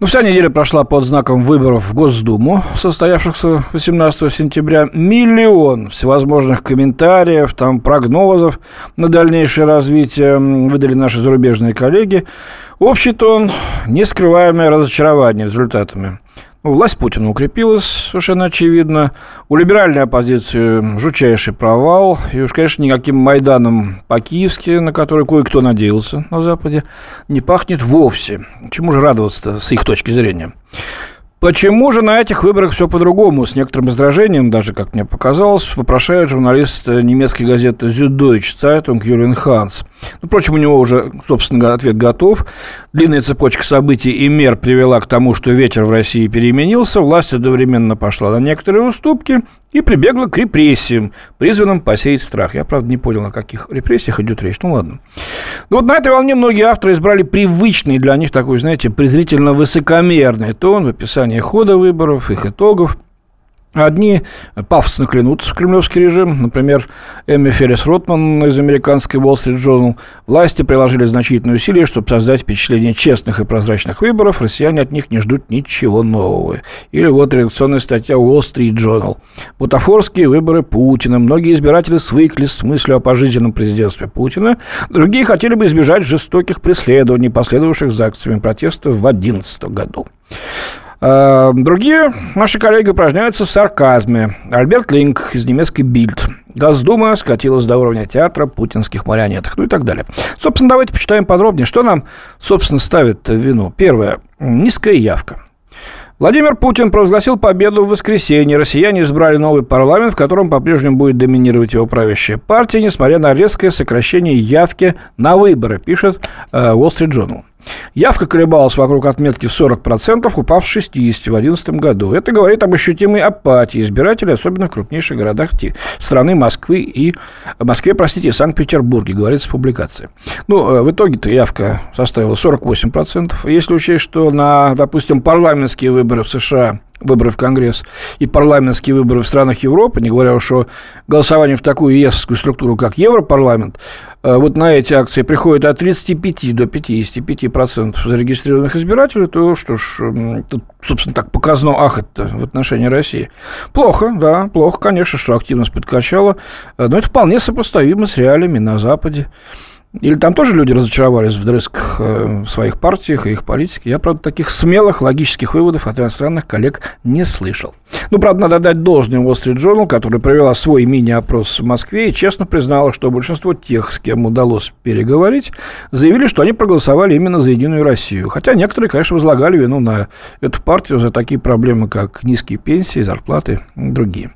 Ну, вся неделя прошла под знаком выборов в Госдуму, состоявшихся 18 сентября. Миллион всевозможных комментариев, там прогнозов на дальнейшее развитие выдали наши зарубежные коллеги. Общий тон – нескрываемое разочарование результатами. Ну, власть Путина укрепилась, совершенно очевидно. У либеральной оппозиции жутчайший провал. И уж, конечно, никаким Майданом по-киевски, на который кое-кто надеялся на Западе, не пахнет вовсе. Чему же радоваться с их точки зрения? Почему же на этих выборах все по-другому? С некоторым раздражением, даже, как мне показалось, вопрошает журналист немецкой газеты Süddeutsche Zeitung Юрген Ханс. Впрочем, у него уже, собственно, ответ готов. Длинная цепочка событий и мер привела к тому, что ветер в России переменился, власть одновременно пошла на некоторые уступки и прибегла к репрессиям, призванным посеять страх. Я, правда, не понял, о каких репрессиях идет речь. Ну, ладно. Ну, вот на этой волне многие авторы избрали привычный для них такой, знаете, презрительно высокомерный тон в описании хода выборов, их итогов – Одни пафосно клянут в кремлевский режим. Например, Эмми Феррис Ротман из американской Wall Street Journal. Власти приложили значительные усилия, чтобы создать впечатление честных и прозрачных выборов. Россияне от них не ждут ничего нового. Или вот редакционная статья Wall Street Journal. Бутафорские выборы Путина. Многие избиратели свыклись с мыслью о пожизненном президентстве Путина. Другие хотели бы избежать жестоких преследований, последовавших за акциями протеста в 2011 году. Э, другие наши коллеги упражняются в сарказме. Альберт Линк из немецкой Бильд. Госдума скатилась до уровня театра путинских марионеток, ну и так далее. Собственно, давайте почитаем подробнее, что нам, собственно, ставит в вину. Первое. Низкая явка. Владимир Путин провозгласил победу в воскресенье. Россияне избрали новый парламент, в котором по-прежнему будет доминировать его правящая партия, несмотря на резкое сокращение явки на выборы, пишет э, Wall Street Journal. Явка колебалась вокруг отметки в 40%, упав с 60% в 2011 году. Это говорит об ощутимой апатии избирателей, особенно в крупнейших городах страны Москвы и Москве, простите, Санкт-Петербурге, говорится в публикации. Ну, э, в итоге-то явка составила 48%. Если учесть, что на, допустим, парламентские выборы в США выборы в Конгресс и парламентские выборы в странах Европы, не говоря уж о голосовании в такую ЕСовскую структуру, как Европарламент, э, вот на эти акции приходит от 35 до 55 процентов зарегистрированных избирателей, то что ж, тут, собственно, так показано ахать-то в отношении России. Плохо, да, плохо, конечно, что активность подкачала, э, но это вполне сопоставимо с реалиями на Западе. Или там тоже люди разочаровались в вдрызг э, в своих партиях и их политике. Я, правда, таких смелых логических выводов от иностранных коллег не слышал. Ну, правда, надо дать должное Wall Street Journal, который провела свой мини-опрос в Москве и честно признала, что большинство тех, с кем удалось переговорить, заявили, что они проголосовали именно за «Единую Россию». Хотя некоторые, конечно, возлагали вину на эту партию за такие проблемы, как низкие пенсии, зарплаты и другие.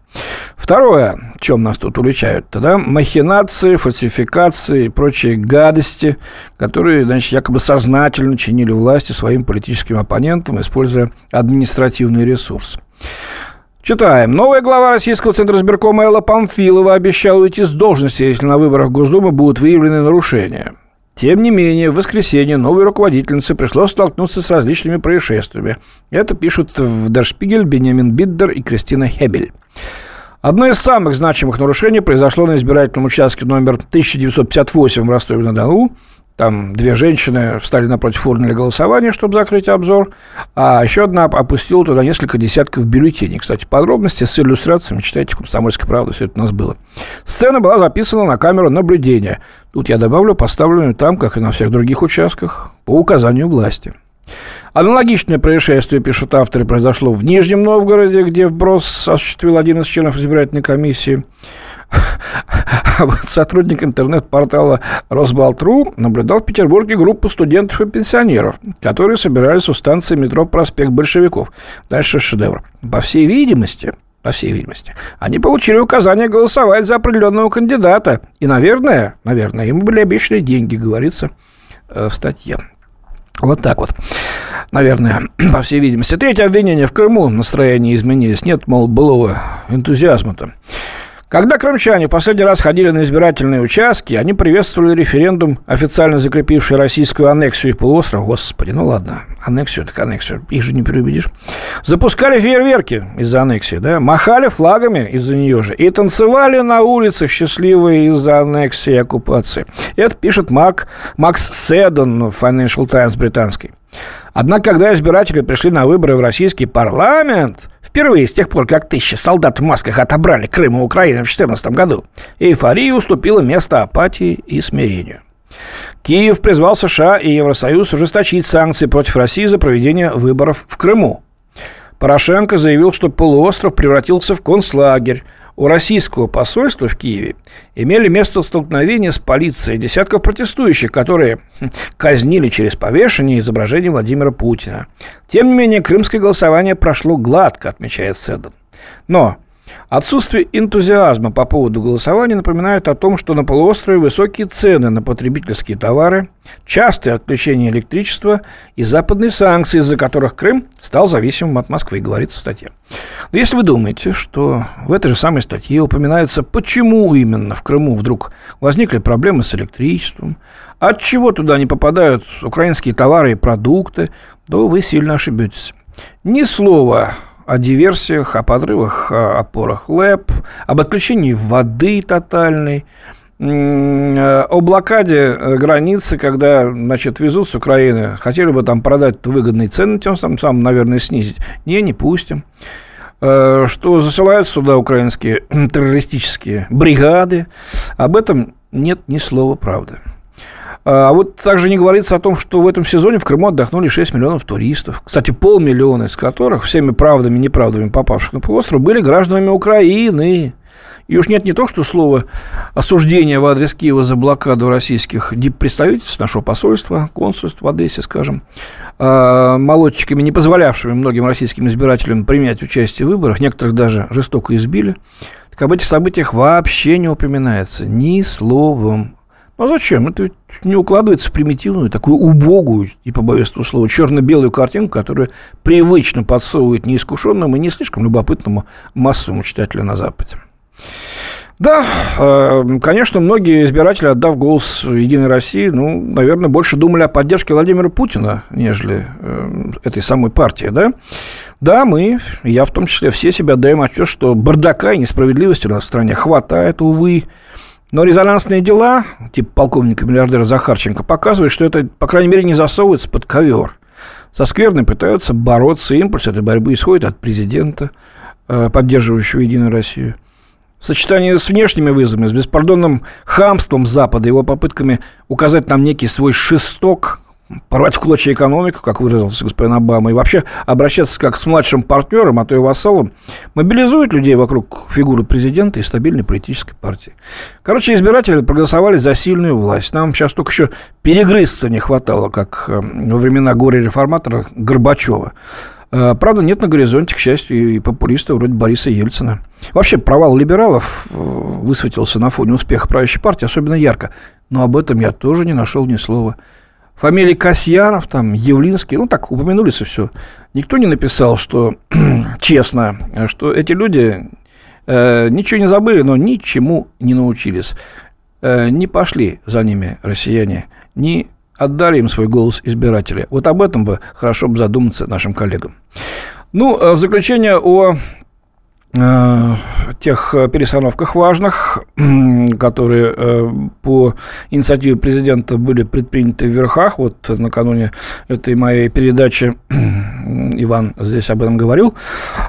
Второе, чем нас тут уличают, тогда махинации, фальсификации и прочие гадости, которые, значит, якобы сознательно чинили власти своим политическим оппонентам, используя административный ресурс. Читаем. Новая глава Российского Центра избиркома Элла Памфилова обещала уйти с должности, если на выборах Госдумы будут выявлены нарушения. Тем не менее, в воскресенье новой руководительнице пришлось столкнуться с различными происшествиями. Это пишут в Дершпигель Бенjamin Биддер и Кристина Хебель. Одно из самых значимых нарушений произошло на избирательном участке номер 1958 в Ростове-на-Дону. Там две женщины встали напротив урны для голосования, чтобы закрыть обзор, а еще одна опустила туда несколько десятков бюллетеней. Кстати, подробности с иллюстрациями читайте в «Комсомольской правде», все это у нас было. Сцена была записана на камеру наблюдения. Тут я добавлю поставленную там, как и на всех других участках, по указанию власти. Аналогичное происшествие, пишут авторы, произошло в Нижнем Новгороде, где вброс осуществил один из членов избирательной комиссии. А сотрудник интернет-портала Росбалтру наблюдал в Петербурге группу студентов и пенсионеров, которые собирались у станции метро «Проспект большевиков». Дальше шедевр. По всей видимости, по всей видимости, они получили указание голосовать за определенного кандидата. И, наверное, наверное, им были обещаны деньги, говорится э, в статье. Вот так вот. Наверное, по всей видимости. Третье обвинение в Крыму. Настроения изменились. Нет, мол, былого энтузиазма-то. Когда крымчане последний раз ходили на избирательные участки, они приветствовали референдум, официально закрепивший российскую аннексию полуострова. Господи, ну ладно, аннексию так аннексию, их же не переубедишь. Запускали фейерверки из-за аннексии, да, махали флагами из-за нее же и танцевали на улицах счастливые из-за аннексии и оккупации. Это пишет Марк, Макс Седон в Financial Times британский. Однако, когда избиратели пришли на выборы в российский парламент, впервые с тех пор, как тысячи солдат в масках отобрали Крым у Украины в 2014 году, эйфория уступила место апатии и смирению. Киев призвал США и Евросоюз ужесточить санкции против России за проведение выборов в Крыму. Порошенко заявил, что полуостров превратился в концлагерь, у российского посольства в Киеве имели место столкновения с полицией десятков протестующих, которые хм, казнили через повешение изображение Владимира Путина. Тем не менее, крымское голосование прошло гладко, отмечает Седан. Но Отсутствие энтузиазма по поводу голосования напоминает о том, что на полуострове высокие цены на потребительские товары, частые отключения электричества и западные санкции, из-за которых Крым стал зависимым от Москвы, говорится в статье. Но если вы думаете, что в этой же самой статье упоминается, почему именно в Крыму вдруг возникли проблемы с электричеством, от чего туда не попадают украинские товары и продукты, то вы сильно ошибетесь. Ни слова о диверсиях, о подрывах, о опорах ЛЭП, об отключении воды тотальной, о блокаде э, границы, когда, значит, везут с Украины, хотели бы там продать выгодные цены, тем самым, самым, наверное, снизить. Не, не пустим. Э, что засылают сюда украинские террористические бригады. Об этом нет ни слова правды. А вот также не говорится о том, что в этом сезоне в Крыму отдохнули 6 миллионов туристов. Кстати, полмиллиона из которых, всеми правдами и неправдами попавших на полуостров, были гражданами Украины. И уж нет не то, что слово осуждения в адрес Киева за блокаду российских представительств, нашего посольства, консульств в Одессе, скажем, а, молодчиками, не позволявшими многим российским избирателям принять участие в выборах, некоторых даже жестоко избили, так об этих событиях вообще не упоминается ни словом. А зачем? Это не укладывается в примитивную, такую убогую, и побоюсь этого слова, черно-белую картинку, которая привычно подсовывает неискушенному и не слишком любопытному массовому читателю на Западе. Да, э, конечно, многие избиратели, отдав голос Единой России, ну, наверное, больше думали о поддержке Владимира Путина, нежели э, этой самой партии, да? Да, мы, я в том числе, все себя даем отчет, что бардака и несправедливости у нас в стране хватает, увы, но резонансные дела, типа полковника-миллиардера Захарченко, показывают, что это, по крайней мере, не засовывается под ковер. Со скверной пытаются бороться, импульс этой борьбы исходит от президента, э, поддерживающего Единую Россию. В сочетании с внешними вызовами, с беспардонным хамством Запада, его попытками указать нам некий свой шесток, порвать в клочья экономику, как выразился господин Обама, и вообще обращаться как с младшим партнером, а то и вассалом, мобилизует людей вокруг фигуры президента и стабильной политической партии. Короче, избиратели проголосовали за сильную власть. Нам сейчас только еще перегрызться не хватало, как э, во времена горе-реформатора Горбачева. Э, правда, нет на горизонте, к счастью, и популиста вроде Бориса Ельцина. Вообще, провал либералов э, высветился на фоне успеха правящей партии особенно ярко. Но об этом я тоже не нашел ни слова. Фамилии Касьянов, там, Явлинский, ну, так упомянулись и все. Никто не написал, что честно, что эти люди э, ничего не забыли, но ничему не научились. Э, не пошли за ними россияне, не отдали им свой голос избиратели. Вот об этом бы хорошо бы задуматься нашим коллегам. Ну, э, в заключение о тех перестановках важных, которые э, по инициативе президента были предприняты в верхах. Вот накануне этой моей передачи Иван здесь об этом говорил.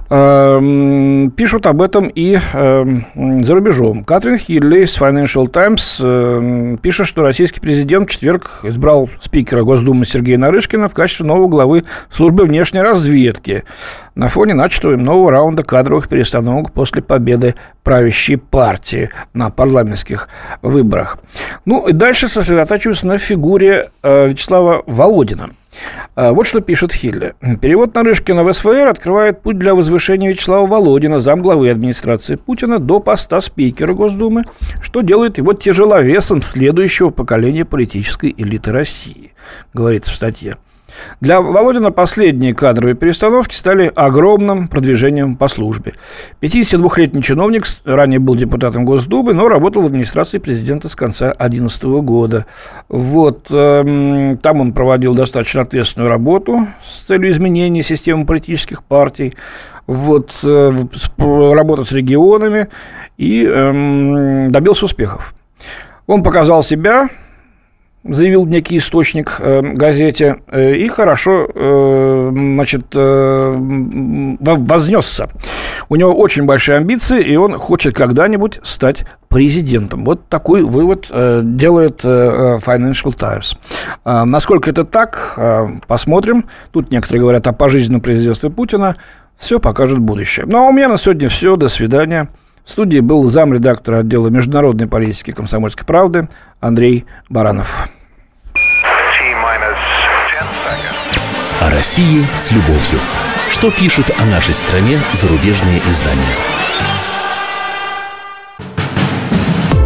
Э, пишут об этом и за рубежом. Катрин Хилли из Financial Times пишет, что российский президент в четверг избрал спикера Госдумы Сергея Нарышкина в качестве нового главы службы внешней разведки на фоне начатого им нового раунда кадровых перестановок после победы правящей партии на парламентских выборах. Ну и дальше сосредотачиваются на фигуре э, Вячеслава Володина. Э, вот что пишет Хилли. Перевод Нарышкина в СВР открывает путь для возвышения Вячеслава Володина, замглавы администрации Путина, до поста спикера Госдумы, что делает его тяжеловесом следующего поколения политической элиты России, говорится в статье. Для Володина последние кадровые перестановки стали огромным продвижением по службе. 52-летний чиновник ранее был депутатом Госдумы, но работал в администрации президента с конца 2011 года. Вот, э, там он проводил достаточно ответственную работу с целью изменения системы политических партий, вот, э, работа с регионами и э, добился успехов. Он показал себя, заявил некий источник э, газете, э, и хорошо, э, значит, э, вознесся. У него очень большие амбиции, и он хочет когда-нибудь стать президентом. Вот такой вывод делает Financial Times. Насколько это так, посмотрим. Тут некоторые говорят о пожизненном президентстве Путина. Все покажет будущее. Ну, а у меня на сегодня все. До свидания. В студии был замредактора отдела международной политики комсомольской правды Андрей Баранов. О России с любовью. Что пишут о нашей стране зарубежные издания?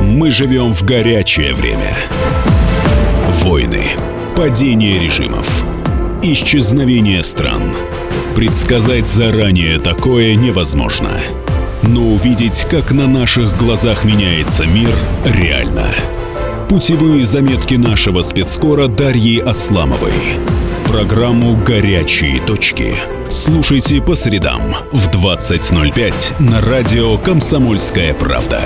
Мы живем в горячее время. Войны, падение режимов, исчезновение стран. Предсказать заранее такое невозможно – но увидеть, как на наших глазах меняется мир, реально. Путевые заметки нашего спецскора Дарьи Асламовой. Программу «Горячие точки». Слушайте по средам в 20.05 на радио «Комсомольская правда».